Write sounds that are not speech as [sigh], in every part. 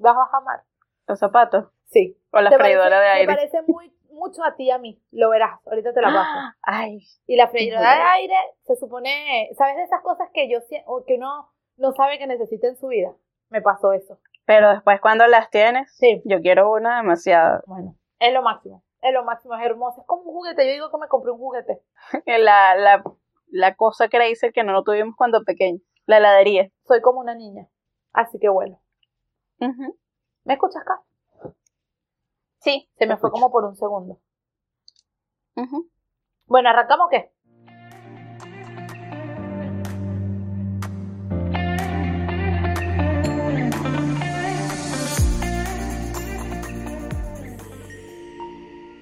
Las vas a amar. ¿Los zapatos? Sí. O la freidora de aire. Te parece muy, mucho a ti y a mí. Lo verás. Ahorita te la paso. [gasps] Ay, Y la freidora de aire se supone, ¿sabes de esas cosas que yo o que uno no sabe que necesita en su vida? Me pasó eso. pero después cuando las tienes, Sí. yo quiero una demasiado. Bueno, es lo máximo. Es lo máximo, es hermoso. Es como un juguete. Yo digo que me compré un juguete. [laughs] La, la, la cosa crazy que no lo tuvimos cuando pequeño. La heladería. Soy como una niña. Así que bueno. ¿Me escuchas acá? Sí. Se me fue escucho. como por un segundo. Bueno, ¿arrancamos o qué?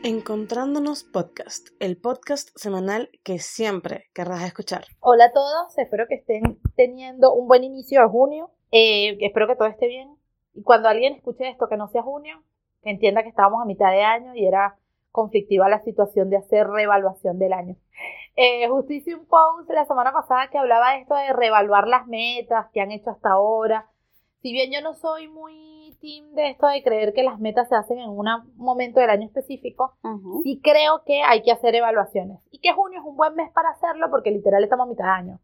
Encontrándonos Podcast, el podcast semanal que siempre querrás escuchar. Hola a todos, espero que estén teniendo un buen inicio de junio. Eh, espero que todo esté bien. Y cuando alguien escuche esto que no sea junio, que entienda que estábamos a mitad de año y era conflictiva la situación de hacer reevaluación del año. Eh, justo hice un post la semana pasada que hablaba de esto de reevaluar las metas que han hecho hasta ahora. Si bien yo no soy muy team de esto de creer que las metas se hacen en un momento del año específico, sí creo que hay que hacer evaluaciones y que junio es un buen mes para hacerlo porque literal estamos a mitad de año.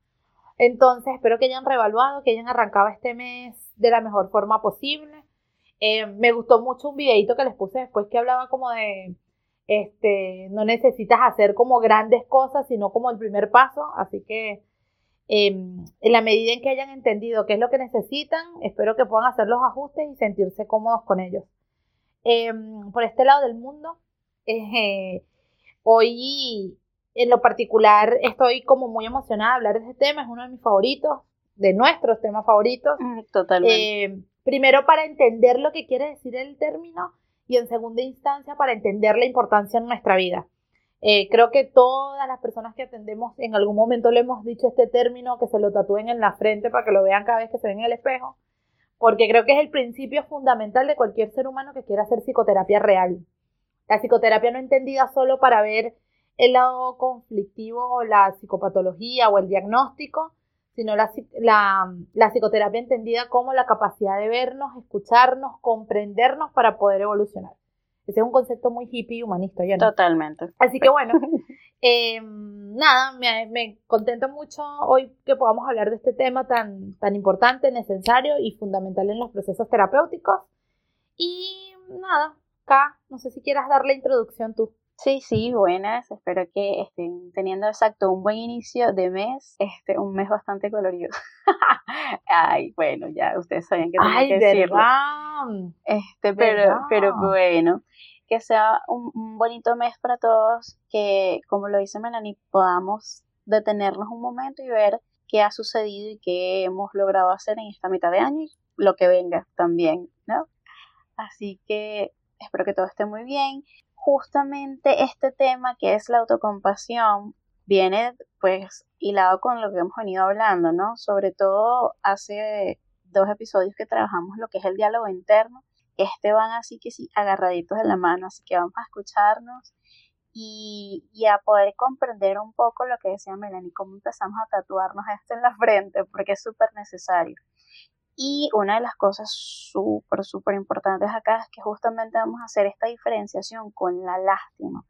Entonces espero que hayan reevaluado, que hayan arrancado este mes de la mejor forma posible. Eh, me gustó mucho un videito que les puse después que hablaba como de, este, no necesitas hacer como grandes cosas, sino como el primer paso. Así que eh, en la medida en que hayan entendido qué es lo que necesitan, espero que puedan hacer los ajustes y sentirse cómodos con ellos. Eh, por este lado del mundo, [laughs] eh, hoy en lo particular estoy como muy emocionada de hablar de este tema, es uno de mis favoritos, de nuestros temas favoritos. Mm, Totalmente. Eh, primero para entender lo que quiere decir el término y en segunda instancia para entender la importancia en nuestra vida. Eh, creo que todas las personas que atendemos en algún momento le hemos dicho este término, que se lo tatúen en la frente para que lo vean cada vez que se ven en el espejo, porque creo que es el principio fundamental de cualquier ser humano que quiera hacer psicoterapia real. La psicoterapia no entendida solo para ver el lado conflictivo o la psicopatología o el diagnóstico, sino la, la, la psicoterapia entendida como la capacidad de vernos, escucharnos, comprendernos para poder evolucionar. Ese es un concepto muy hippie y humanista, yo no. Totalmente. Así que bueno, [laughs] eh, nada, me, me contento mucho hoy que podamos hablar de este tema tan, tan importante, necesario y fundamental en los procesos terapéuticos. Y nada, acá, no sé si quieras dar la introducción tú. Sí, sí, buenas. Espero que estén teniendo exacto un buen inicio de mes, este, un mes bastante colorido. [laughs] Ay, bueno, ya ustedes sabían que tenía Ay, que decirlo. verdad. Este, pero, ¿Verdad? pero bueno, que sea un, un bonito mes para todos, que como lo dice Melanie, podamos detenernos un momento y ver qué ha sucedido y qué hemos logrado hacer en esta mitad de año y lo que venga también, ¿no? Así que espero que todo esté muy bien. Justamente este tema que es la autocompasión viene pues hilado con lo que hemos venido hablando, ¿no? Sobre todo hace dos episodios que trabajamos lo que es el diálogo interno. Este van así que sí, agarraditos de la mano, así que vamos a escucharnos y, y a poder comprender un poco lo que decía Melanie, cómo empezamos a tatuarnos esto en la frente, porque es súper necesario. Y una de las cosas súper, súper importantes acá es que justamente vamos a hacer esta diferenciación con la lástima.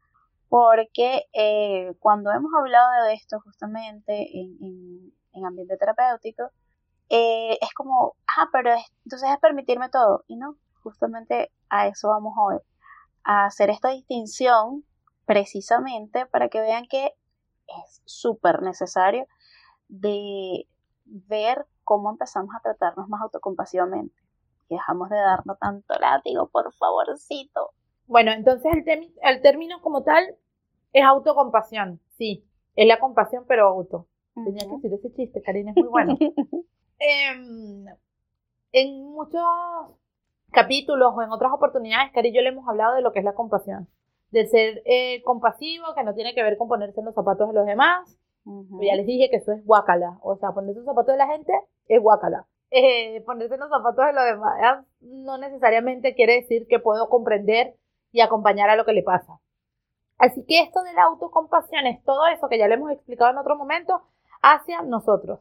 Porque eh, cuando hemos hablado de esto justamente en, en, en ambiente terapéutico, eh, es como, ah, pero es- entonces es permitirme todo. Y no, justamente a eso vamos hoy. A hacer esta distinción precisamente para que vean que es súper necesario de ver cómo empezamos a tratarnos más autocompasivamente. Y dejamos de darnos tanto látigo, por favorcito. Bueno, entonces el, el término como tal es autocompasión. Sí, es la compasión, pero auto. Tenía que decir ese chiste, Karina, es muy bueno. [laughs] Em, en muchos capítulos o en otras oportunidades, Cari y yo le hemos hablado de lo que es la compasión. De ser eh, compasivo, que no tiene que ver con ponerse en los zapatos de los demás. Ya les dije que eso es guacala. O sea, ponerse los zapatos de la gente es guacala. Eh, ponerse los zapatos de los demás no necesariamente quiere decir que puedo comprender y acompañar a lo que le pasa. Así que esto de la autocompasión es todo eso que ya le hemos explicado en otro momento hacia nosotros.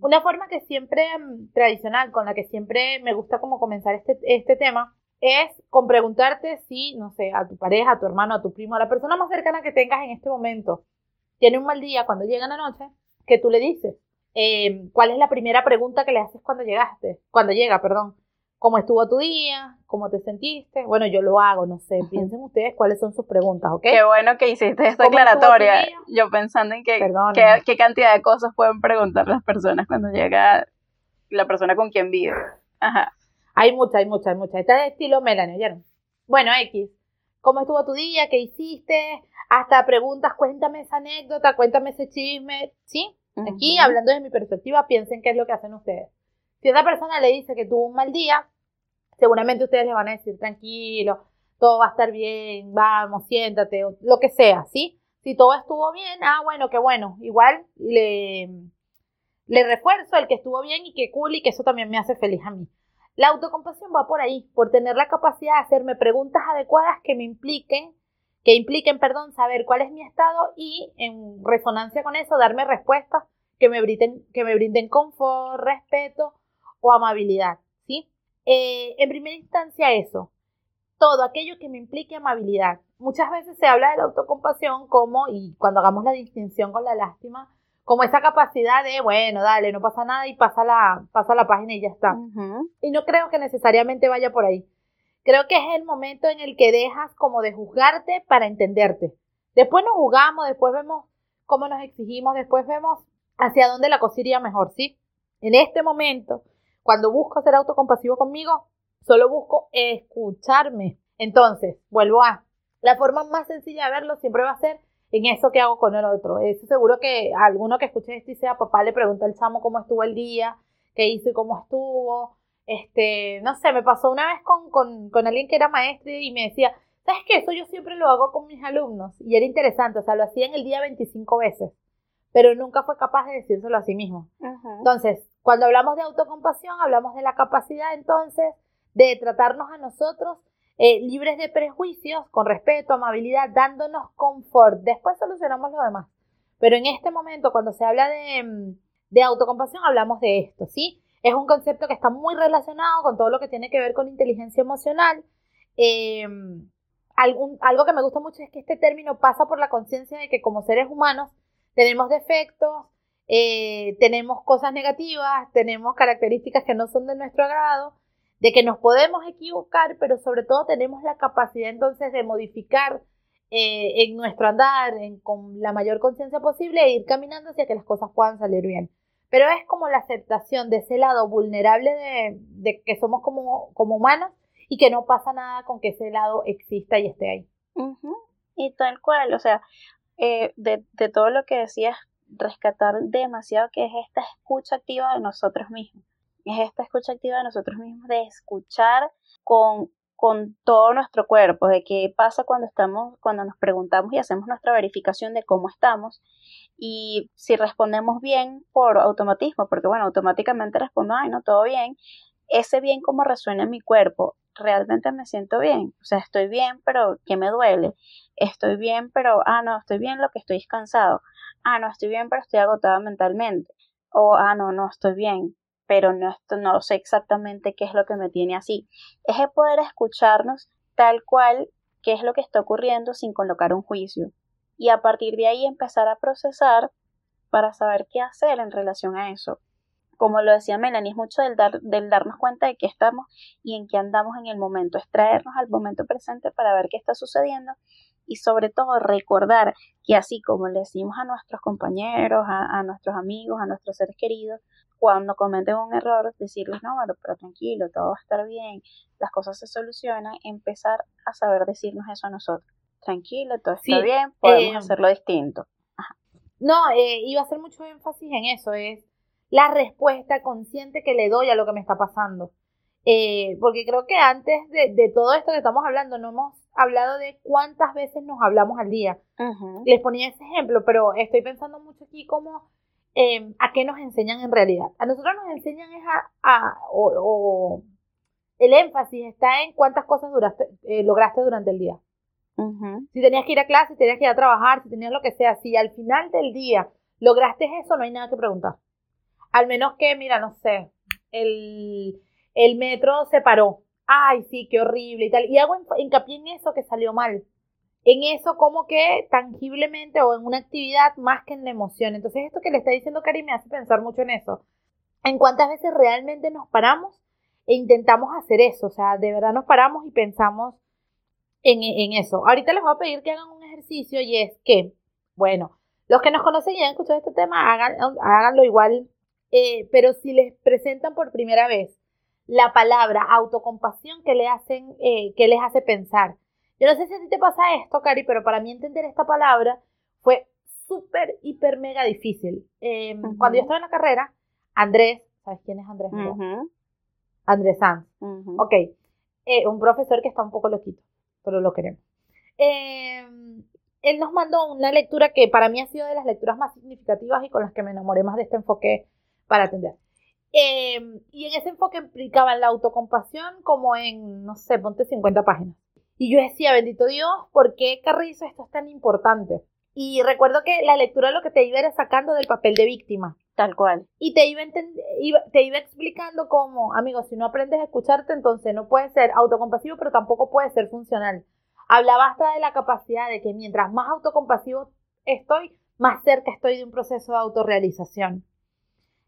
Una forma que siempre, mm, tradicional, con la que siempre me gusta como comenzar este, este tema, es con preguntarte si, no sé, a tu pareja, a tu hermano, a tu primo, a la persona más cercana que tengas en este momento, tiene un mal día cuando llega la noche, que tú le dices, eh, ¿cuál es la primera pregunta que le haces cuando llegaste? Cuando llega, perdón. ¿Cómo estuvo tu día? ¿Cómo te sentiste? Bueno, yo lo hago, no sé. [laughs] Piensen ustedes cuáles son sus preguntas, ¿ok? Qué bueno que hiciste esta aclaratoria. Yo pensando en que, qué cantidad de cosas pueden preguntar las personas cuando llega la persona con quien vive. Ajá. Hay muchas, hay muchas, hay muchas. Está de estilo Melanie, ¿oyeron? Bueno, X. ¿Cómo estuvo tu día? ¿Qué hiciste? Hasta preguntas, cuéntame esa anécdota, cuéntame ese chisme. ¿Sí? Aquí, hablando de mi perspectiva, piensen qué es lo que hacen ustedes. Si esa persona le dice que tuvo un mal día, seguramente ustedes le van a decir, tranquilo, todo va a estar bien, vamos, siéntate, lo que sea, ¿sí? Si todo estuvo bien, ah, bueno, qué bueno. Igual le, le refuerzo el que estuvo bien y que cool y que eso también me hace feliz a mí. La autocompasión va por ahí, por tener la capacidad de hacerme preguntas adecuadas que me impliquen, que impliquen, perdón, saber cuál es mi estado y en resonancia con eso darme respuestas que me brinden, que me brinden confort, respeto o amabilidad, ¿sí? Eh, en primera instancia eso, todo aquello que me implique amabilidad. Muchas veces se habla de la autocompasión como, y cuando hagamos la distinción con la lástima, como esa capacidad de, bueno, dale, no pasa nada y pasa la, pasa la página y ya está. Y no creo que necesariamente vaya por ahí. Creo que es el momento en el que dejas como de juzgarte para entenderte. Después nos jugamos, después vemos cómo nos exigimos, después vemos hacia dónde la cosa iría mejor, ¿sí? En este momento, cuando busco ser autocompasivo conmigo, solo busco escucharme. Entonces, vuelvo a, la forma más sencilla de verlo siempre va a ser en eso que hago con el otro. Eso seguro que alguno que escuche esto y sea papá le pregunta al chamo cómo estuvo el día, qué hizo y cómo estuvo. Este, no sé, me pasó una vez con, con, con alguien que era maestro y me decía, ¿sabes qué? Eso yo siempre lo hago con mis alumnos. Y era interesante, o sea, lo hacía en el día 25 veces, pero nunca fue capaz de decírselo a sí mismo. Entonces, cuando hablamos de autocompasión, hablamos de la capacidad entonces de tratarnos a nosotros eh, libres de prejuicios, con respeto, amabilidad, dándonos confort. Después solucionamos lo demás. Pero en este momento, cuando se habla de, mm, de autocompasión, hablamos de esto, ¿sí? Es un concepto que está muy relacionado con todo lo que tiene que ver con inteligencia emocional. Eh, algo que me gusta mucho es que este término pasa por la conciencia de que como seres humanos tenemos defectos, eh, tenemos cosas negativas, tenemos características que no son de nuestro agrado de que nos podemos equivocar, pero sobre todo tenemos la capacidad entonces de modificar eh, en nuestro andar con la mayor conciencia posible e ir caminando hacia que las cosas puedan salir bien. Pero es como la aceptación de ese lado vulnerable de, que somos como, como humanos y que no pasa nada con que ese lado exista y esté ahí. Y tal cual, o sea, eh, de, de todo lo que decías, rescatar demasiado que es esta escucha activa de nosotros mismos es esta escucha activa de nosotros mismos, de escuchar con, con todo nuestro cuerpo, de qué pasa cuando estamos, cuando nos preguntamos y hacemos nuestra verificación de cómo estamos. Y si respondemos bien por automatismo, porque bueno, automáticamente respondo, ay, no, todo bien, ese bien como resuena en mi cuerpo, realmente me siento bien, o sea, estoy bien, pero ¿qué me duele? Estoy bien, pero, ah, no, estoy bien, lo que estoy cansado, ah, no, estoy bien, pero estoy agotada mentalmente, o, ah, no, no, estoy bien, pero no, no sé exactamente qué es lo que me tiene así. Es el poder escucharnos tal cual qué es lo que está ocurriendo sin colocar un juicio. Y a partir de ahí empezar a procesar para saber qué hacer en relación a eso. Como lo decía Melanie, es mucho del, dar, del darnos cuenta de qué estamos y en qué andamos en el momento, es traernos al momento presente para ver qué está sucediendo y sobre todo recordar que así como le decimos a nuestros compañeros, a nuestros amigos, a nuestros seres queridos, cuando cometen un error, decirles, no, bueno, pero tranquilo, todo va a estar bien, las cosas se solucionan, empezar a saber decirnos eso a nosotros. Tranquilo, todo está bien, podemos eh, hacerlo distinto. No, eh, iba a hacer mucho énfasis en eso, es la respuesta consciente que le doy a lo que me está pasando. Eh, porque creo que antes de, todo esto que estamos hablando, no hemos hablado de cuántas veces nos hablamos al día. Les ponía ese ejemplo, pero estoy pensando mucho aquí como Em, a qué nos enseñan en realidad. A nosotros nos enseñan es a, o, el énfasis está en cuántas cosas duraste, eh, lograste durante el día. Si tenías que ir a clase, si tenías que ir a trabajar, si tenías lo que sea, si al final del día lograste eso, no hay nada que preguntar. Al menos que, mira, no sé, el, el metro se paró. Ay, sí, qué horrible y tal. Y hago hincapié en eso que salió mal. En eso como que tangiblemente o en una actividad más que en la emoción. Entonces esto que le está diciendo Cari me hace pensar mucho en eso. En cuántas veces realmente nos paramos e intentamos hacer eso. O sea, de verdad nos paramos y pensamos en, en eso. Ahorita les voy a pedir que hagan un ejercicio y es que, bueno, los que nos conocen y han escuchado este tema, hagan, háganlo igual. Eh, pero si les presentan por primera vez la palabra autocompasión, que le hacen, eh, que les hace pensar? Yo no sé si a ti te pasa esto, Cari, pero para mí entender esta palabra fue súper, hiper, mega difícil. Em, cuando yo estaba en la carrera, Andrés, ¿sabes quién es Andrés? Andrés Sanz. Ok, eh, un profesor que está un poco loquito, pero lo queremos. Em, él nos mandó una lectura que para mí ha sido de las lecturas más significativas y con las que me enamoré más de este enfoque para atender. Em, y en ese enfoque implicaba la autocompasión como en, no sé, ponte 50 páginas. Y yo decía, bendito Dios, ¿por qué Carrizo esto es tan importante? Y recuerdo que la lectura lo que te iba era sacando del papel de víctima. Tal cual. Y te iba, te iba explicando cómo, amigo, si no aprendes a escucharte, entonces no puedes ser autocompasivo, pero tampoco puedes ser funcional. Hablaba hasta de la capacidad de que mientras más autocompasivo estoy, más cerca estoy de un proceso de autorrealización.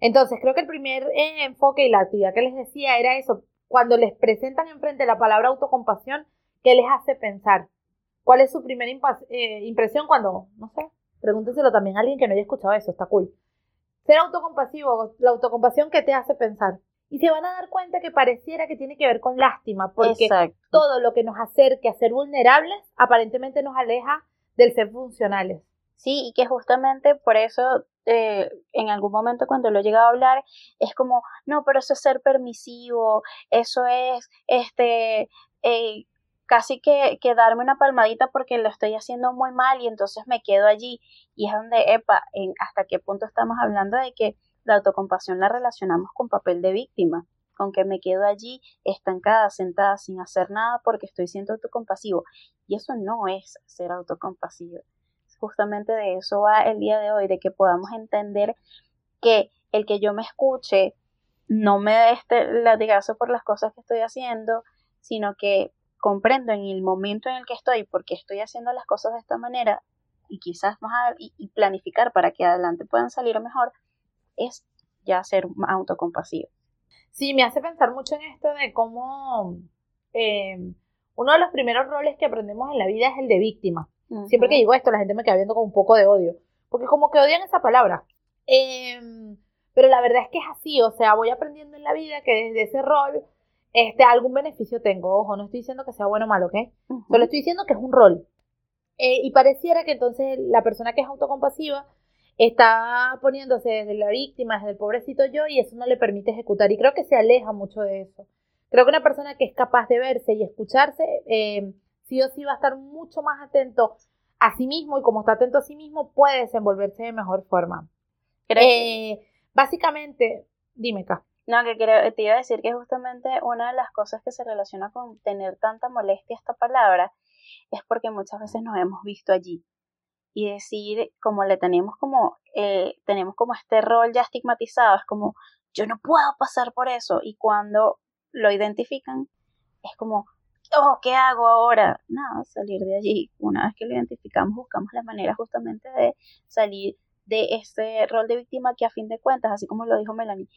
Entonces, creo que el primer eh, enfoque y la actividad que les decía era eso. Cuando les presentan enfrente la palabra autocompasión, ¿qué les hace pensar? ¿Cuál es su primera eh, impresión cuando, no sé, pregúnteselo también a alguien que no haya escuchado eso, está cool. Ser autocompasivo, la autocompasión que te hace pensar. Y se van a dar cuenta que pareciera que tiene que ver con lástima, porque todo lo que nos acerque a ser vulnerables aparentemente nos aleja del ser funcionales. Sí, y que justamente por eso eh, en algún momento cuando lo he llegado a hablar es como, no, pero eso es ser permisivo, eso es, este, eh, casi que, que, darme una palmadita porque lo estoy haciendo muy mal y entonces me quedo allí. Y es donde, epa, en hasta qué punto estamos hablando de que la autocompasión la relacionamos con papel de víctima, con que me quedo allí estancada, sentada, sin hacer nada porque estoy siendo autocompasivo. Y eso no es ser autocompasivo justamente de eso va el día de hoy, de que podamos entender que el que yo me escuche no me dé este latigazo por las cosas que estoy haciendo, sino que comprendo en el momento en el que estoy, porque estoy haciendo las cosas de esta manera y quizás más y, planificar para que adelante puedan salir mejor, es ya ser autocompasivo. Sí, me hace pensar mucho en esto de cómo eh, uno de los primeros roles que aprendemos en la vida es el de víctima. Siempre que digo esto, la gente me queda viendo con un poco de odio, porque como que odian esa palabra. Em, pero la verdad es que es así, o sea, voy aprendiendo en la vida que desde ese rol, este, algún beneficio tengo. Ojo, no estoy diciendo que sea bueno o malo, ¿ok? Solo estoy diciendo que es un rol. Eh, y pareciera que entonces la persona que es autocompasiva está poniéndose desde la víctima, desde el pobrecito yo, y eso no le permite ejecutar. Y creo que se aleja mucho de eso. Creo que una persona que es capaz de verse y escucharse, eh, sí o sí va a estar mucho más atento a sí mismo y como está atento a sí mismo puede desenvolverse de mejor forma. Eh, básicamente, dime acá. No, que te iba a decir que justamente una de las cosas que se relaciona con tener tanta molestia esta palabra es porque muchas veces nos hemos visto allí y decir como le tenemos como eh, tenemos como este rol ya estigmatizado es como yo no puedo pasar por eso y cuando lo identifican es como oh, ¿qué hago ahora? Nada, salir de allí. Una vez que lo identificamos, buscamos la manera justamente de salir de este rol de víctima que a fin de cuentas, así como lo dijo Melanie,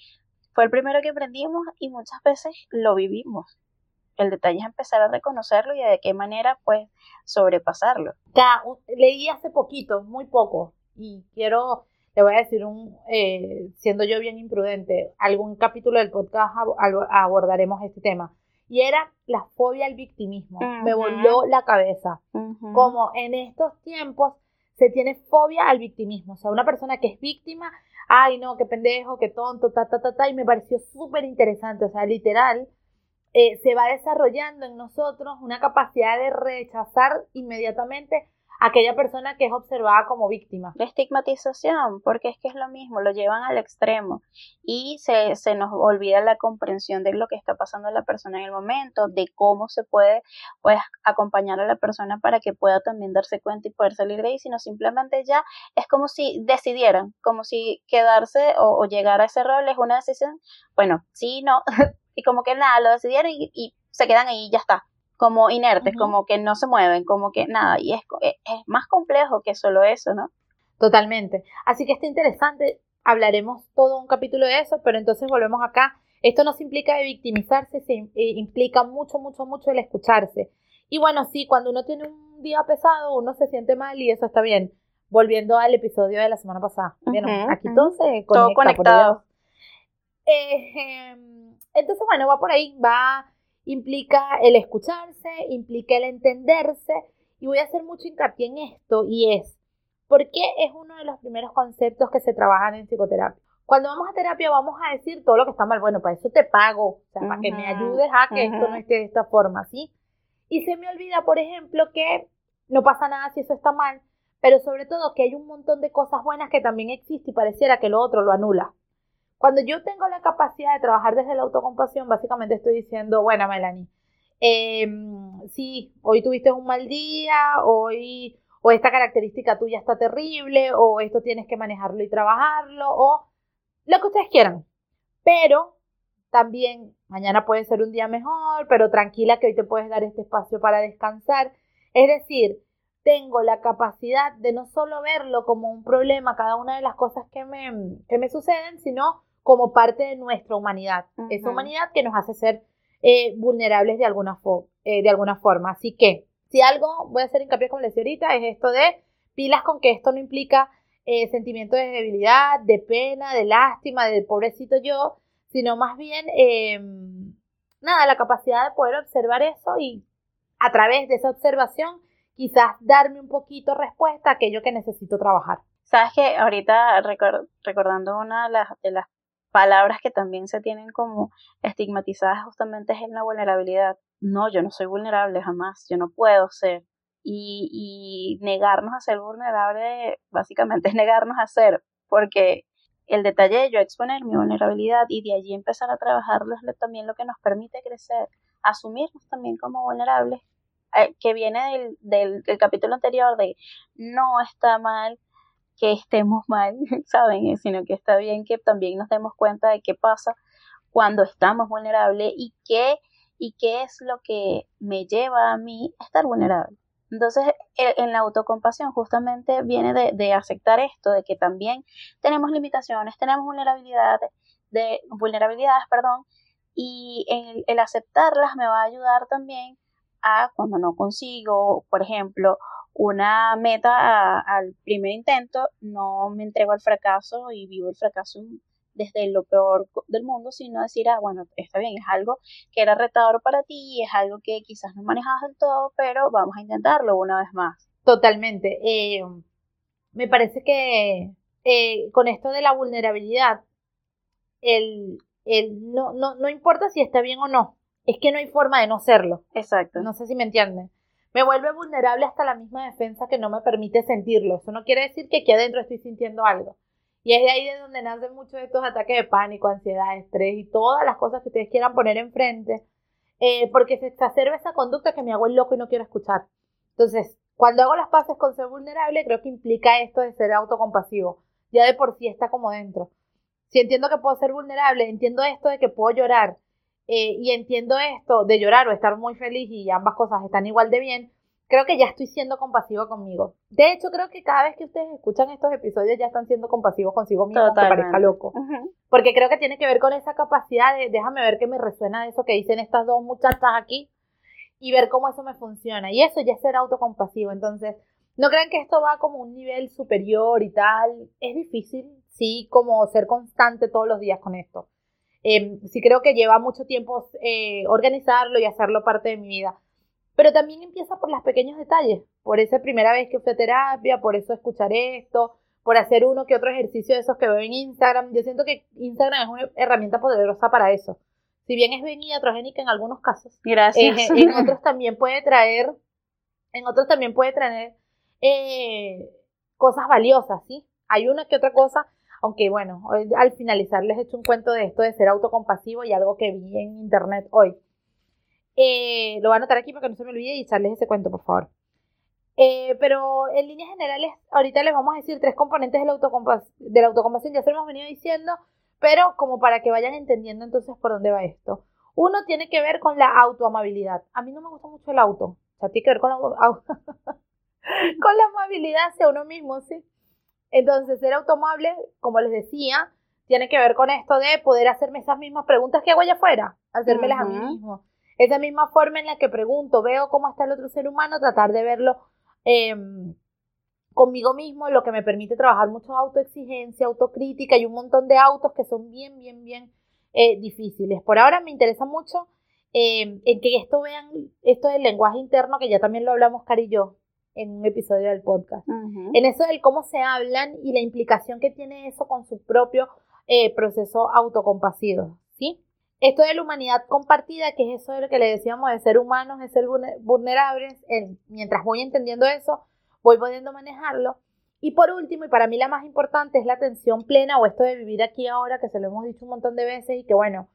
fue el primero que aprendimos y muchas veces lo vivimos. El detalle es empezar a reconocerlo y de qué manera, pues, sobrepasarlo. Leí hace poquito, muy poco, y quiero, le voy a decir un, eh, siendo yo bien imprudente, algún capítulo del podcast abordaremos este tema y era la fobia al victimismo. Me voló la cabeza. Como en estos tiempos se tiene fobia al victimismo. O sea, una persona que es víctima, ay no, qué pendejo, qué tonto, ta, ta, ta, ta, y me pareció súper interesante. O sea, literal, eh, se va desarrollando en nosotros una capacidad de rechazar inmediatamente aquella persona que es observada como víctima. La estigmatización, porque es que es lo mismo, lo llevan al extremo y se, se nos olvida la comprensión de lo que está pasando a la persona en el momento, de cómo se puede pues acompañar a la persona para que pueda también darse cuenta y poder salir de ahí, sino simplemente ya es como si decidieran, como si quedarse o, llegar a ese rol es una decisión, bueno, sí, no, [laughs] y como que nada, lo decidieron y, y se quedan ahí y ya está como inertes, como que no se mueven, como que nada, y es, es, más complejo que solo eso, ¿no? Totalmente. Así que está interesante, hablaremos todo un capítulo de eso, pero entonces volvemos acá. Esto no se implica de victimizarse, se eh, implica mucho, mucho, mucho el escucharse. Y bueno, sí, cuando uno tiene un día pesado, uno se siente mal y eso está bien. Volviendo al episodio de la semana pasada. aquí todo se Todo conectado. Eh, em, entonces, bueno, va por ahí, va implica el escucharse, implica el entenderse y voy a hacer mucho hincapié en esto y es, ¿por qué es uno de los primeros conceptos que se trabajan en psicoterapia? Cuando vamos a terapia vamos a decir todo lo que está mal, bueno, para eso te pago, o sea, para que me ayudes a que esto no esté de esta forma, ¿sí? Y se me olvida, por ejemplo, que no pasa nada si eso está mal, pero sobre todo que hay un montón de cosas buenas que también existen y pareciera que lo otro lo anula. Cuando yo tengo la capacidad de trabajar desde la autocompasión, básicamente estoy diciendo, bueno, Melanie, em, sí, hoy tuviste un mal día, hoy, o esta característica tuya está terrible, o esto tienes que manejarlo y trabajarlo, o lo que ustedes quieran. Pero también mañana puede ser un día mejor, pero tranquila que hoy te puedes dar este espacio para descansar. Es decir, tengo la capacidad de no solo verlo como un problema, cada una de las cosas que me, que me suceden, sino como parte de nuestra humanidad. Esa humanidad que nos hace ser eh, vulnerables de alguna, eh, de alguna forma. Así que, si algo voy a hacer hincapié, como les decía ahorita, es esto de pilas con que esto no implica eh, sentimiento de debilidad, de pena, de lástima, de pobrecito yo, sino más bien, em, nada, la capacidad de poder observar eso y a través de esa observación quizás darme un poquito respuesta a aquello que necesito trabajar. Sabes que ahorita recordando una de las palabras que también se tienen como estigmatizadas justamente es en la vulnerabilidad. No, yo no soy vulnerable jamás, yo no puedo ser. Y, y negarnos a ser vulnerable básicamente [laughs] es negarnos a ser, porque el detalle de yo exponer mi vulnerabilidad y de allí empezar a trabajarlo es también lo que nos permite crecer, asumirnos también como vulnerables, eh, que viene del, del capítulo anterior de no está mal que estemos mal, [laughs] ¿saben? Sino que está bien que también nos demos cuenta de qué pasa cuando estamos vulnerables y qué, y qué es lo que me lleva a mí a estar vulnerable. Entonces, en la autocompasión justamente viene de, aceptar esto, de que también tenemos limitaciones, tenemos vulnerabilidades, de, vulnerabilidades, perdón, y el, el aceptarlas me va a ayudar también a cuando no consigo, por ejemplo, una meta al primer intento, no me entrego al fracaso y vivo el fracaso desde lo peor del mundo, sino decir, ah, bueno, está bien, es algo que era retador para ti, es algo que quizás no manejabas del todo, pero vamos a intentarlo una vez más. Totalmente. Eh, me parece que eh, con esto de la vulnerabilidad, el, el no, no, no importa si está bien o no, es que no hay forma de no serlo. Exacto. No sé si me entienden me vuelve vulnerable hasta la misma defensa que no me permite sentirlo. Eso no quiere decir que aquí adentro estoy sintiendo algo. Y es de ahí de donde nacen muchos de estos ataques de pánico, ansiedad, estrés y todas las cosas que ustedes quieran poner enfrente, eh, porque se exacerba esa conducta que me hago el loco y no quiero escuchar. Entonces, cuando hago las paces con ser vulnerable, creo que implica esto de ser autocompasivo. Ya de por sí está como dentro. Si entiendo que puedo ser vulnerable, entiendo esto de que puedo llorar, eh, y entiendo esto de llorar o estar muy feliz y ambas cosas están igual de bien, creo que ya estoy siendo compasivo conmigo. De hecho, creo que cada vez que ustedes escuchan estos episodios ya están siendo compasivos consigo mismos, aunque parezca loco. Porque creo que tiene que ver con esa capacidad de, déjame ver qué me resuena de eso que dicen estas dos muchachas aquí y ver cómo eso me funciona. Y eso ya es ser autocompasivo. Entonces, no crean que esto va como un nivel superior y tal. Es difícil, sí, como ser constante todos los días con esto. Eh, sí creo que lleva mucho tiempo eh, organizarlo y hacerlo parte de mi vida. Pero también empieza por los pequeños detalles, por esa primera vez que fui a terapia, por eso escuchar esto, por hacer uno que otro ejercicio de esos que veo en Instagram. Yo siento que Instagram es una herramienta poderosa para eso. Si bien es bien iatrogénica en algunos casos, Gracias. Eh, en otros también puede traer, en otros también puede traer eh, cosas valiosas, ¿sí? Hay una que otra cosa, aunque bueno, al finalizar les he hecho un cuento de esto de ser autocompasivo y algo que vi en internet hoy. Eh, lo voy a anotar aquí para que no se me olvide y echarles ese cuento, por favor. Eh, pero en líneas generales, ahorita les vamos a decir tres componentes de la, de la autocompasión, ya se lo hemos venido diciendo, pero como para que vayan entendiendo entonces por dónde va esto. Uno tiene que ver con la autoamabilidad. A mí no me gusta mucho el auto, o sea, tiene que ver con la, [laughs] con la amabilidad hacia uno mismo, ¿sí? Entonces, ser automable, como les decía, tiene que ver con esto de poder hacerme esas mismas preguntas que hago allá afuera, hacérmelas a mí mismo. Esa misma forma en la que pregunto, veo cómo está el otro ser humano, tratar de verlo Em, conmigo mismo, lo que me permite trabajar mucho autoexigencia, autocrítica y un montón de autos que son bien, bien, bien eh, difíciles. Por ahora me interesa mucho em, en que esto vean, esto del lenguaje interno, que ya también lo hablamos Cari y yo en un episodio del podcast. En eso del cómo se hablan y la implicación que tiene eso con su propio eh, proceso autocompasivo, ¿sí? Esto de la humanidad compartida, que es eso de lo que le decíamos de ser humanos, de ser vulnerables, mientras voy entendiendo eso, voy pudiendo manejarlo. Y por último, y para mí la más importante, es la atención plena o esto de vivir aquí ahora, que se lo hemos dicho un montón de veces y que bueno,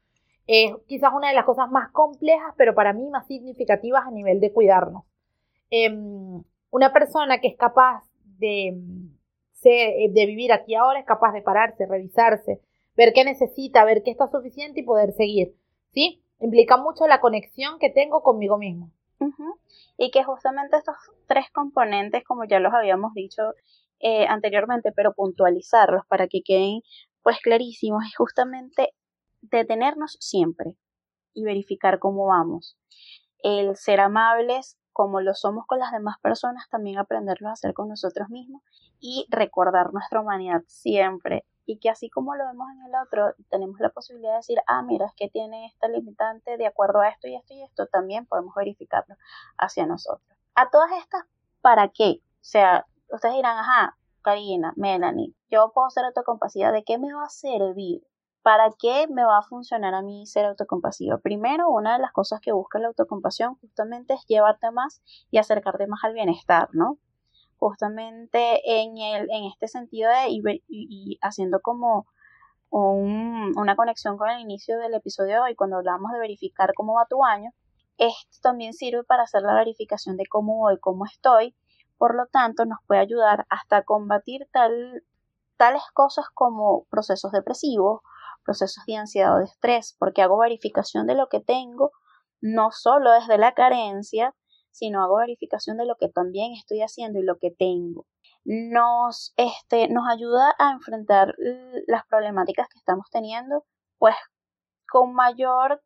es quizás una de las cosas más complejas, pero para mí más significativas a nivel de cuidarnos. Em, una persona que es capaz de, de vivir aquí ahora es capaz de pararse, revisarse, ver qué necesita, ver qué está suficiente y poder seguir, ¿sí? Implica mucho la conexión que tengo conmigo mismo. Y que justamente estos tres componentes, como ya los habíamos dicho eh, anteriormente, pero puntualizarlos para que queden pues clarísimos, es justamente detenernos siempre y verificar cómo vamos. El ser amables como lo somos con las demás personas, también aprenderlo a hacer con nosotros mismos y recordar nuestra humanidad siempre y que así como lo vemos en el otro, tenemos la posibilidad de decir, ah, mira, es que tiene esta limitante de acuerdo a esto y esto y esto, también podemos verificarlo hacia nosotros. A todas estas, ¿para qué? O sea, ustedes dirán, ajá, Karina, Melanie, yo puedo ser autocompasiva, ¿de qué me va a servir? ¿Para qué me va a funcionar a mí ser autocompasiva? Primero, una de las cosas que busca la autocompasión justamente es llevarte más y acercarte más al bienestar, ¿no? justamente en, el, en este sentido de y, haciendo como una conexión con el inicio del episodio de hoy, cuando hablamos de verificar cómo va tu año, esto también sirve para hacer la verificación de cómo voy, cómo estoy, por lo tanto nos puede ayudar hasta combatir tal, tales cosas como procesos depresivos, procesos de ansiedad o de estrés, porque hago verificación de lo que tengo, no solo desde la carencia, sino hago verificación de lo que también estoy haciendo y lo que tengo. Nos, este, nos ayuda a enfrentar las problemáticas que estamos teniendo, pues con mayor,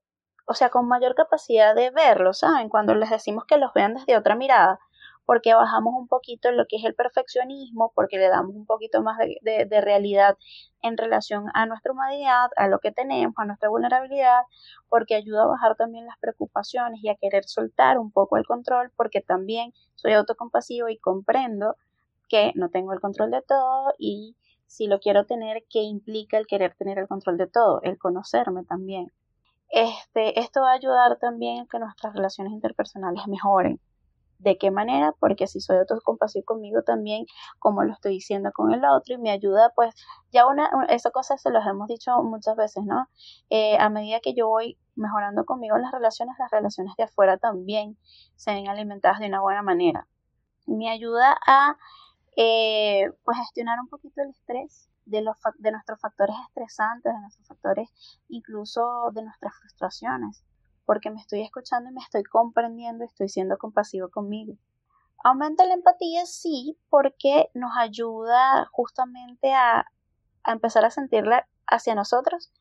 o sea, con mayor capacidad de verlo, ¿saben? Cuando les decimos que los vean desde otra mirada, porque bajamos un poquito lo que es el perfeccionismo, porque le damos un poquito más de, de, realidad en relación a nuestra humanidad, a lo que tenemos, a nuestra vulnerabilidad, porque ayuda a bajar también las preocupaciones y a querer soltar un poco el control, porque también soy autocompasivo y comprendo que no tengo el control de todo y si lo quiero tener, ¿qué implica el querer tener el control de todo? El conocerme también. Este, esto va a ayudar también a que nuestras relaciones interpersonales mejoren ¿De qué manera? Porque si soy autocompasivo conmigo también, como lo estoy diciendo con el otro, y me ayuda, pues, ya una, esa cosa se los hemos dicho muchas veces, ¿no? Eh, a medida que yo voy mejorando conmigo las relaciones, las relaciones de afuera también se ven alimentadas de una buena manera. Me ayuda a, eh, pues, gestionar un poquito el estrés, de, los, de nuestros factores estresantes, de nuestros factores incluso de nuestras frustraciones porque me estoy escuchando y me estoy comprendiendo, estoy siendo compasivo conmigo. Aumenta la empatía, sí, porque nos ayuda justamente a, a empezar a sentirla hacia nosotros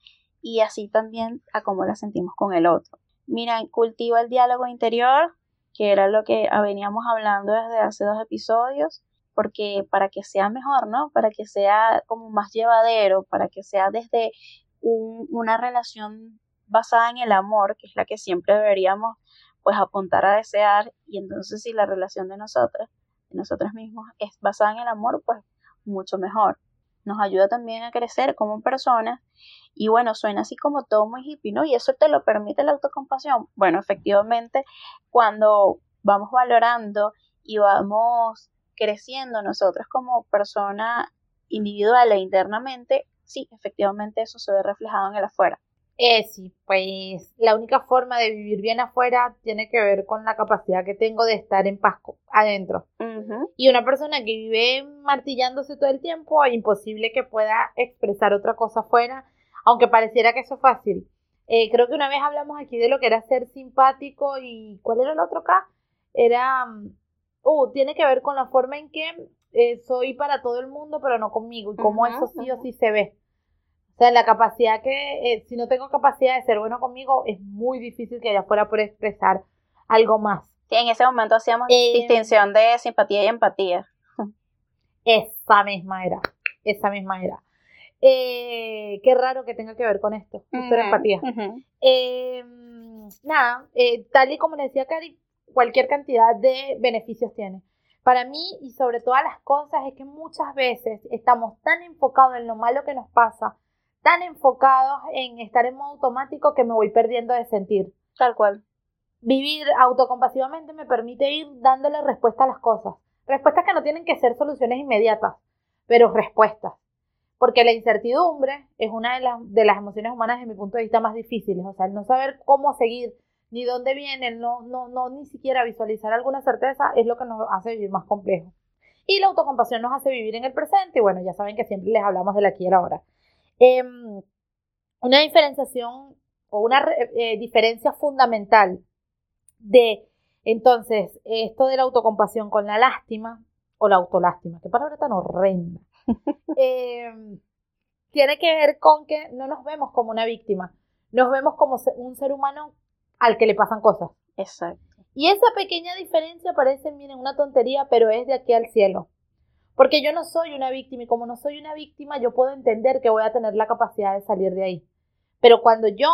y así también a cómo la sentimos con el otro. Mira, cultiva el diálogo interior, que era lo que veníamos hablando desde hace dos episodios, porque para que sea mejor, ¿no? Para que sea como más llevadero, para que sea desde una relación basada en el amor, que es la que siempre deberíamos pues apuntar a desear y entonces si la relación de nosotras, de nosotros mismos es basada en el amor, pues mucho mejor. Nos ayuda también a crecer como personas y bueno, suena así como todo muy hippie, ¿no? Y eso te lo permite la autocompasión. Bueno, efectivamente, cuando vamos valorando y vamos creciendo nosotros como persona individual e internamente, sí, efectivamente eso se ve reflejado en el afuera. Eh, sí, pues la única forma de vivir bien afuera tiene que ver con la capacidad que tengo de estar en paz adentro. Y una persona que vive martillándose todo el tiempo, es imposible que pueda expresar otra cosa afuera, aunque pareciera que eso es fácil. Eh, creo que una vez hablamos aquí de lo que era ser simpático y ¿cuál era el otro acá? Era, mm, uh, tiene que ver con la forma en que eh, soy para todo el mundo, pero no conmigo, y cómo eso sí o sí se ve. O sea, la capacidad que, eh, si no tengo capacidad de ser bueno conmigo, es muy difícil que allá afuera por expresar algo más. Sí, en ese momento hacíamos eh, distinción de simpatía y empatía. Esa misma era, esa misma era. Eh, qué raro que tenga que ver con esto, justo empatía. Em, nada, tal y como le decía Cari, cualquier cantidad de beneficios tiene. Para mí y sobre todas las cosas es que muchas veces estamos tan enfocados en lo malo que nos pasa tan enfocados en estar en modo automático que me voy perdiendo de sentir. Tal cual. Vivir autocompasivamente me permite ir dándole respuesta a las cosas. Respuestas que no tienen que ser soluciones inmediatas, pero respuestas. Porque la incertidumbre es una de las, de las emociones humanas desde mi punto de vista más difíciles. O sea, el no saber cómo seguir, ni dónde viene, no, no, no ni siquiera visualizar alguna certeza es lo que nos hace vivir más complejo. Y la autocompasión nos hace vivir en el presente. Y bueno, ya saben que siempre les hablamos de aquí y ahora. Em, una diferenciación o una eh, diferencia fundamental de entonces esto de la autocompasión con la lástima o la autolástima, qué palabra tan horrenda, [laughs] em, tiene que ver con que no nos vemos como una víctima, nos vemos como un ser humano al que le pasan cosas. Exacto. Y esa pequeña diferencia parece, miren, una tontería, pero es de aquí al cielo. Porque yo no soy una víctima y como no soy una víctima, yo puedo entender que voy a tener la capacidad de salir de ahí. Pero cuando yo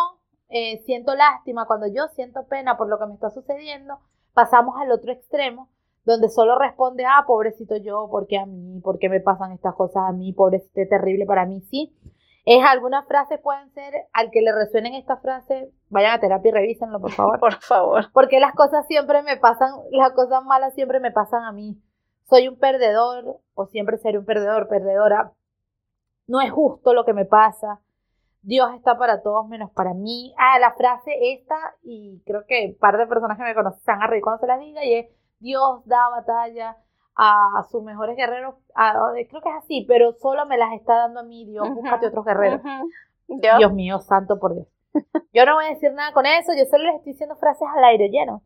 eh, siento lástima, cuando yo siento pena por lo que me está sucediendo, pasamos al otro extremo, donde solo responde, ah, pobrecito yo, porque a mí, porque me pasan estas cosas a mí, pobrecito, terrible para mí, sí. Es algunas frases pueden ser, al que le resuenen estas frases, vayan a terapia y revísenlo, por favor. [laughs] por favor. Porque las cosas siempre me pasan, las cosas malas siempre me pasan a mí soy un perdedor o siempre seré un perdedor, perdedora. No es justo lo que me pasa. Dios está para todos menos para mí. Ah, la frase esta, y creo que un par de personas que me conocen se van a reír cuando se la diga, y es Dios da batalla a sus mejores guerreros. creo que es así, pero solo me las está dando a mí. Dios, búscate otros guerreros. Dios mío, santo por Dios. Yo no voy a decir nada con eso, yo solo les estoy diciendo frases al aire lleno.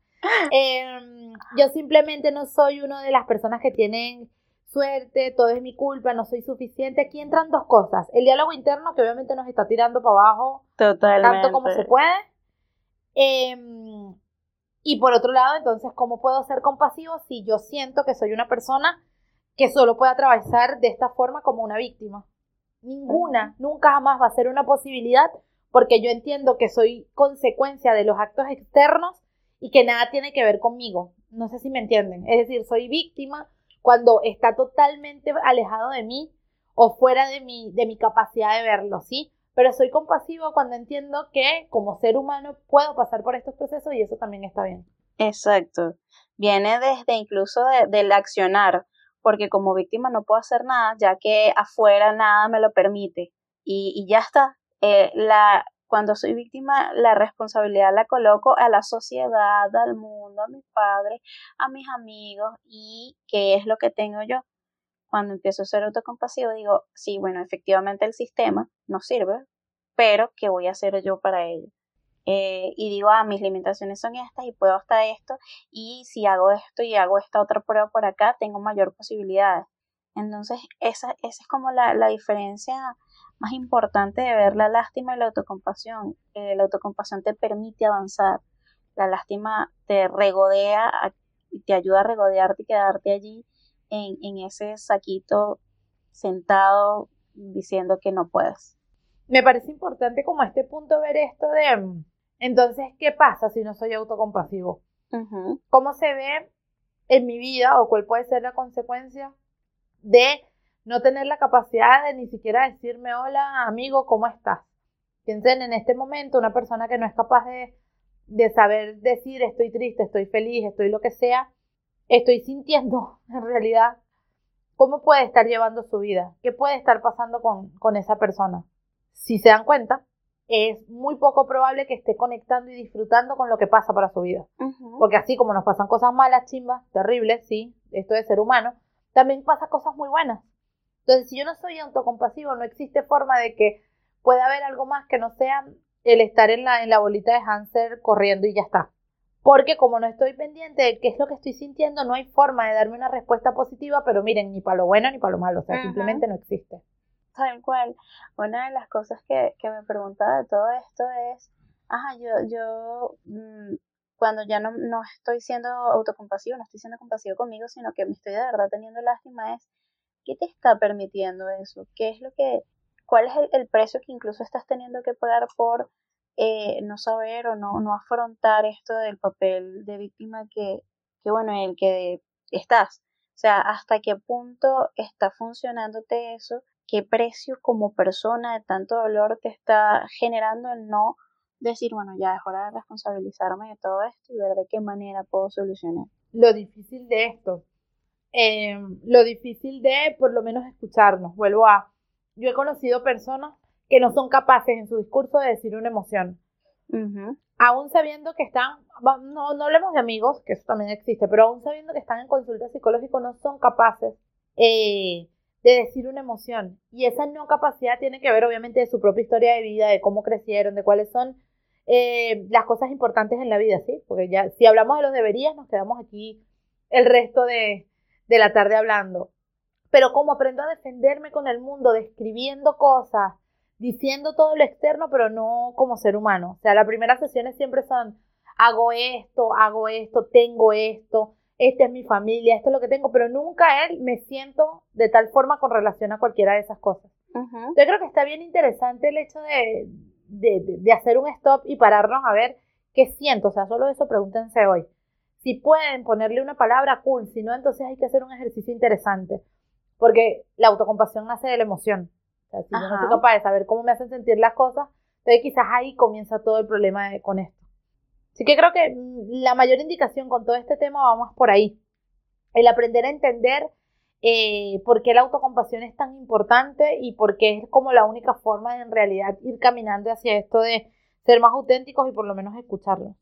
Em, [laughs] yo simplemente no soy una de las personas que tienen suerte, todo es mi culpa, no soy suficiente. Aquí entran dos cosas. El diálogo interno, que obviamente nos está tirando para abajo tanto como se puede. Em, y por otro lado, entonces, ¿cómo puedo ser compasivo si yo siento que soy una persona que solo puede atravesar de esta forma como una víctima? Ninguna, nunca jamás va a ser una posibilidad porque yo entiendo que soy consecuencia de los actos externos y que nada tiene que ver conmigo. No sé si me entienden. Es decir, soy víctima cuando está totalmente alejado de mí o fuera de mi, de mi capacidad de verlo, ¿sí? Pero soy compasivo cuando entiendo que como ser humano puedo pasar por estos procesos y eso también está bien. Exacto. Viene desde incluso del accionar, porque como víctima no puedo hacer nada, ya que afuera nada me lo permite. Y, ya está. Eh, la, cuando soy víctima, la responsabilidad la coloco a la sociedad, al mundo, a mis padres, a mis amigos y qué es lo que tengo yo. Cuando empiezo a ser autocompasivo, digo, sí, bueno, efectivamente el sistema no sirve, pero ¿qué voy a hacer yo para ello? Eh, y digo, ah, mis limitaciones son estas y puedo hasta esto, y si hago esto y hago esta otra prueba por acá, tengo mayor posibilidades. Entonces, esa, esa es como la, la diferencia más importante de ver la lástima y la autocompasión. Eh, la autocompasión te permite avanzar, la lástima te regodea, te ayuda a regodearte y quedarte allí en, en ese saquito sentado diciendo que no puedes. Me parece importante como a este punto ver esto de, entonces, ¿qué pasa si no soy autocompasivo? ¿Cómo se ve en mi vida o cuál puede ser la consecuencia de no tener la capacidad de ni siquiera decirme, hola amigo, ¿cómo estás? Piensen en este momento una persona que no es capaz de, de saber decir estoy triste, estoy feliz, estoy lo que sea, estoy sintiendo [laughs] en realidad cómo puede estar llevando su vida, qué puede estar pasando con, con esa persona. Si se dan cuenta, es muy poco probable que esté conectando y disfrutando con lo que pasa para su vida. Porque así como nos pasan cosas malas, chimbas, terribles, sí, esto de ser humano, también pasa cosas muy buenas. Entonces, si yo no soy autocompasivo, no existe forma de que pueda haber algo más que no sea el estar en la, en la bolita de Hanser corriendo y ya está. Porque como no estoy pendiente de qué es lo que estoy sintiendo, no hay forma de darme una respuesta positiva, pero miren, ni para lo bueno ni para lo malo, o sea, simplemente no existe. Tal cual. Una de las cosas que, que me preguntaba de todo esto es, ajá, yo, yo mm, cuando ya no, no estoy siendo autocompasivo, no estoy siendo compasivo conmigo, sino que me estoy de verdad teniendo lástima, es, ¿qué te está permitiendo eso? ¿Qué es lo que, cuál es el, precio que incluso estás teniendo que pagar por eh, no saber o no, no afrontar esto del papel de víctima que, que bueno, el que estás? O sea, ¿hasta qué punto está funcionándote eso? qué precio como persona de tanto dolor te está generando el no decir, bueno, ya es hora de responsabilizarme de todo esto y ver de qué manera puedo solucionar. Lo difícil de esto, em, lo difícil de por lo menos escucharnos, vuelvo a, yo he conocido personas que no son capaces en su discurso de decir una emoción. Aún sabiendo que están, no, no hablemos de amigos, que eso también existe, pero aún sabiendo que están en consulta psicológica, no son capaces eh, de decir una emoción. Y esa no capacidad tiene que ver obviamente de su propia historia de vida, de cómo crecieron, de cuáles son eh, las cosas importantes en la vida, ¿sí? Porque ya si hablamos de los deberías, nos quedamos aquí el resto de, de la tarde hablando. Pero como aprendo a defenderme con el mundo, describiendo cosas, diciendo todo lo externo, pero no como ser humano. O sea, las primeras sesiones siempre son, hago esto, hago esto, tengo esto, esta es mi familia, esto es lo que tengo, pero nunca él me siento de tal forma con relación a cualquiera de esas cosas. Yo creo que está bien interesante el hecho de, de, hacer un stop y pararnos a ver qué siento, o sea, solo eso pregúntense hoy. Si pueden ponerle una palabra cool, si no, entonces hay que hacer un ejercicio interesante, porque la autocompasión nace de la emoción. O sea, si yo no soy capaz de saber cómo me hacen sentir las cosas, entonces quizás ahí comienza todo el problema con esto. Así que creo que mm, la mayor indicación con todo este tema vamos por ahí. El aprender a entender eh, por qué la autocompasión es tan importante y por qué es como la única forma de en realidad ir caminando hacia esto de ser más auténticos y por lo menos escucharlos.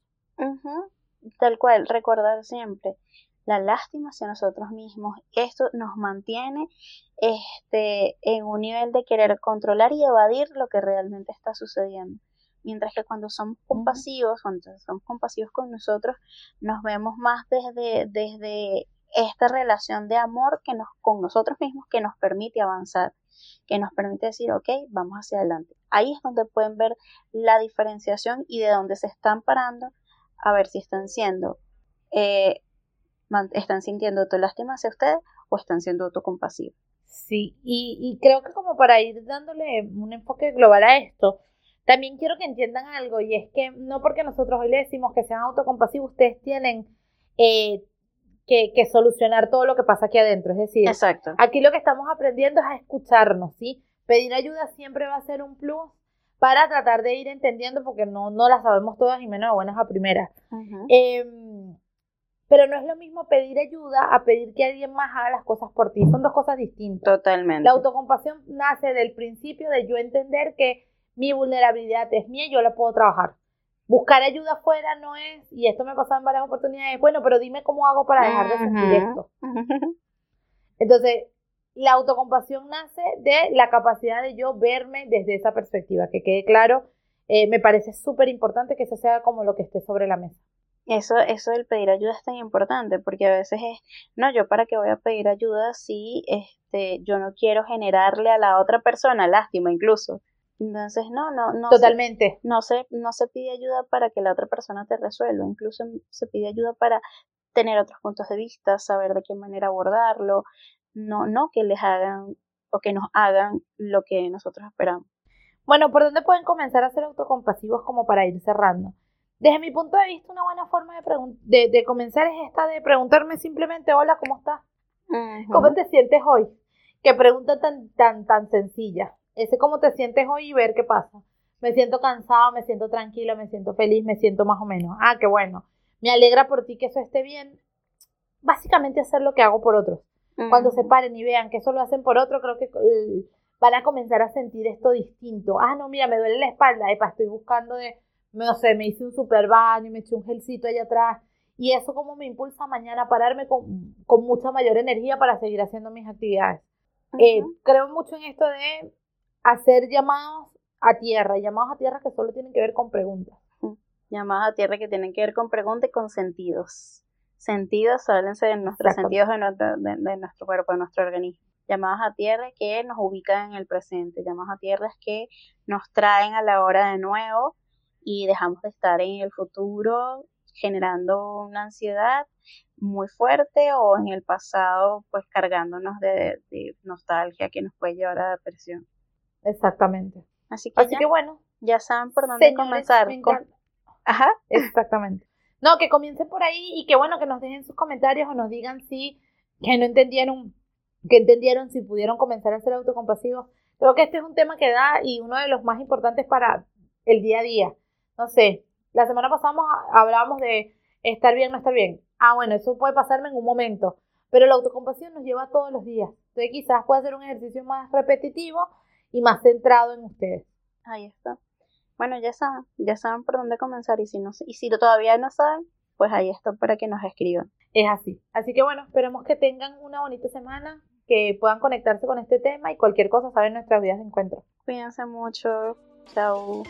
Tal cual, recordar siempre la lástima hacia nosotros mismos. Esto nos mantiene este, en un nivel de querer controlar y evadir lo que realmente está sucediendo. Mientras que cuando somos compasivos, cuando somos compasivos con nosotros, nos vemos más desde, desde esta relación de amor que nos, con nosotros mismos que nos permite avanzar, que nos permite decir, ok, vamos hacia adelante. Ahí es donde pueden ver la diferenciación y de dónde se están parando, a ver si están siendo, eh, están sintiendo lástima hacia ustedes o están siendo autocompasivos. Sí, y, y creo que como para ir dándole un enfoque global a esto, también quiero que entiendan algo y es que no porque nosotros hoy le decimos que sean autocompasivos, ustedes tienen eh, que, solucionar todo lo que pasa aquí adentro. Es decir, Exacto. aquí lo que estamos aprendiendo es a escucharnos, ¿sí? Pedir ayuda siempre va a ser un plus para tratar de ir entendiendo porque no, no las sabemos todas y menos buenas a primeras. Em, pero no es lo mismo pedir ayuda a pedir que alguien más haga las cosas por ti. Son dos cosas distintas. Totalmente. La autocompasión nace del principio de yo entender que mi vulnerabilidad es mía y yo la puedo trabajar. Buscar ayuda afuera no es, y esto me ha pasado en varias oportunidades, bueno, pero dime cómo hago para dejar de sentir esto. Entonces, la autocompasión nace de la capacidad de yo verme desde esa perspectiva, que quede claro, eh, me parece súper importante que eso sea como lo que esté sobre la mesa. Eso, eso del pedir ayuda es tan importante, porque a veces es, no, yo para qué voy a pedir ayuda si este, yo no quiero generarle a la otra persona lástima incluso. Entonces, no, no, no. Totalmente. Se, no, se, no se pide ayuda para que la otra persona te resuelva, incluso se pide ayuda para tener otros puntos de vista, saber de qué manera abordarlo, no, no que les hagan o que nos hagan lo que nosotros esperamos. Bueno, ¿por dónde pueden comenzar a ser autocompasivos como para ir cerrando? Desde mi punto de vista, una buena forma de, de, comenzar es esta de preguntarme simplemente, hola, ¿cómo estás? ¿Cómo te sientes hoy? Qué pregunta tan, tan, tan sencilla ese cómo te sientes hoy y ver qué pasa. Me siento cansado, me siento tranquilo, me siento feliz, me siento más o menos. Ah, qué bueno. Me alegra por ti que eso esté bien. Básicamente hacer lo que hago por otros. Cuando se paren y vean que eso lo hacen por otro, creo que eh, van a comenzar a sentir esto distinto. Ah, no, mira, me duele la espalda, epa, estoy buscando de, no sé, me hice un super baño, me eché un gelcito allá atrás. Y eso como me impulsa mañana a pararme con, con mucha mayor energía para seguir haciendo mis actividades. Eh, creo mucho en esto de hacer llamados a tierra, llamados a tierra que solo tienen que ver con preguntas. Llamados a tierra que tienen que ver con preguntas y con sentidos. Sentidos, háblense de nuestros sentidos de nuestro, de, nuestro cuerpo, de nuestro organismo. Llamados a tierra que nos ubican en el presente. Llamados a tierras que nos traen a la hora de nuevo y dejamos de estar en el futuro generando una ansiedad muy fuerte o en el pasado pues cargándonos de, nostalgia que nos puede llevar a depresión. Exactamente. Así que, Así que bueno, ya saben por dónde comenzar. Ajá. Exactamente. No, que comiencen por ahí y que bueno, que nos dejen sus comentarios o nos digan si que no entendieron, que entendieron si pudieron comenzar a ser autocompasivos. Creo que este es un tema que da y uno de los más importantes para el día a día. No sé, la semana pasada hablábamos de estar bien, no estar bien. Ah, bueno, eso puede pasarme en un momento, pero la autocompasión nos lleva todos los días. Entonces quizás pueda ser un ejercicio más repetitivo y más centrado en ustedes. Ahí está. Bueno, ya saben, ya saben por dónde comenzar y si no y si todavía no saben, pues ahí está para que nos escriban. Es así. Así que bueno, esperemos que tengan una bonita semana, que puedan conectarse con este tema y cualquier cosa saben nuestras vidas de encuentro. Cuídense mucho. Chao.